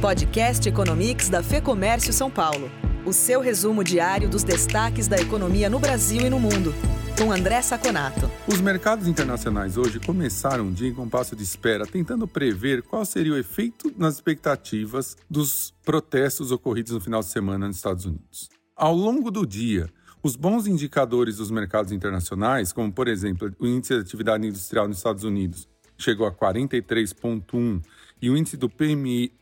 Podcast Economics da Fê Comércio São Paulo. O seu resumo diário dos destaques da economia no Brasil e no mundo. Com André Saconato. Os mercados internacionais hoje começaram o dia em compasso de espera, tentando prever qual seria o efeito nas expectativas dos protestos ocorridos no final de semana nos Estados Unidos. Ao longo do dia, os bons indicadores dos mercados internacionais, como por exemplo o índice de atividade industrial nos Estados Unidos, chegou a 43,1 e o índice do PMI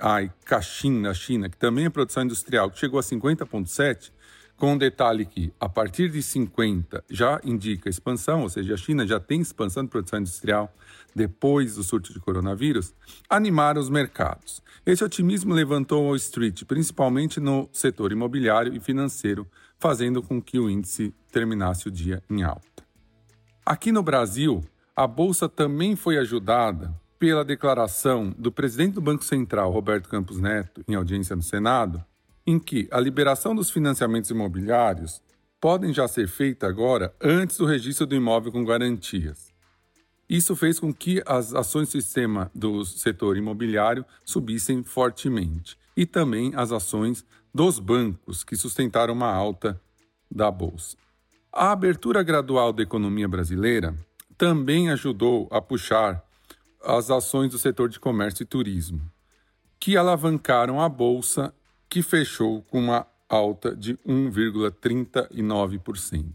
Caixin na China, que também é produção industrial, que chegou a 50,7, com um detalhe que, a partir de 50, já indica expansão, ou seja, a China já tem expansão de produção industrial depois do surto de coronavírus, animaram os mercados. Esse otimismo levantou Wall Street, principalmente no setor imobiliário e financeiro, fazendo com que o índice terminasse o dia em alta. Aqui no Brasil, a bolsa também foi ajudada pela declaração do presidente do Banco Central, Roberto Campos Neto, em audiência no Senado, em que a liberação dos financiamentos imobiliários podem já ser feita agora antes do registro do imóvel com garantias. Isso fez com que as ações do sistema do setor imobiliário subissem fortemente e também as ações dos bancos que sustentaram uma alta da bolsa. A abertura gradual da economia brasileira também ajudou a puxar as ações do setor de comércio e turismo, que alavancaram a bolsa, que fechou com uma alta de 1,39%.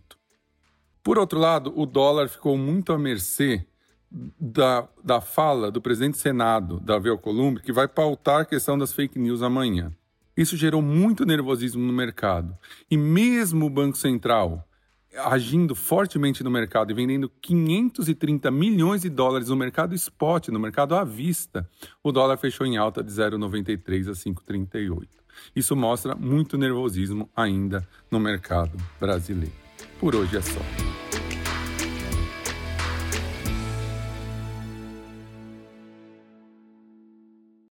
Por outro lado, o dólar ficou muito à mercê da, da fala do presidente do Senado, Davi Alcolumbre, que vai pautar a questão das fake news amanhã. Isso gerou muito nervosismo no mercado. E mesmo o Banco Central, agindo fortemente no mercado e vendendo 530 milhões de dólares no mercado spot, no mercado à vista, o dólar fechou em alta de 0,93 a 5,38. Isso mostra muito nervosismo ainda no mercado brasileiro. Por hoje é só.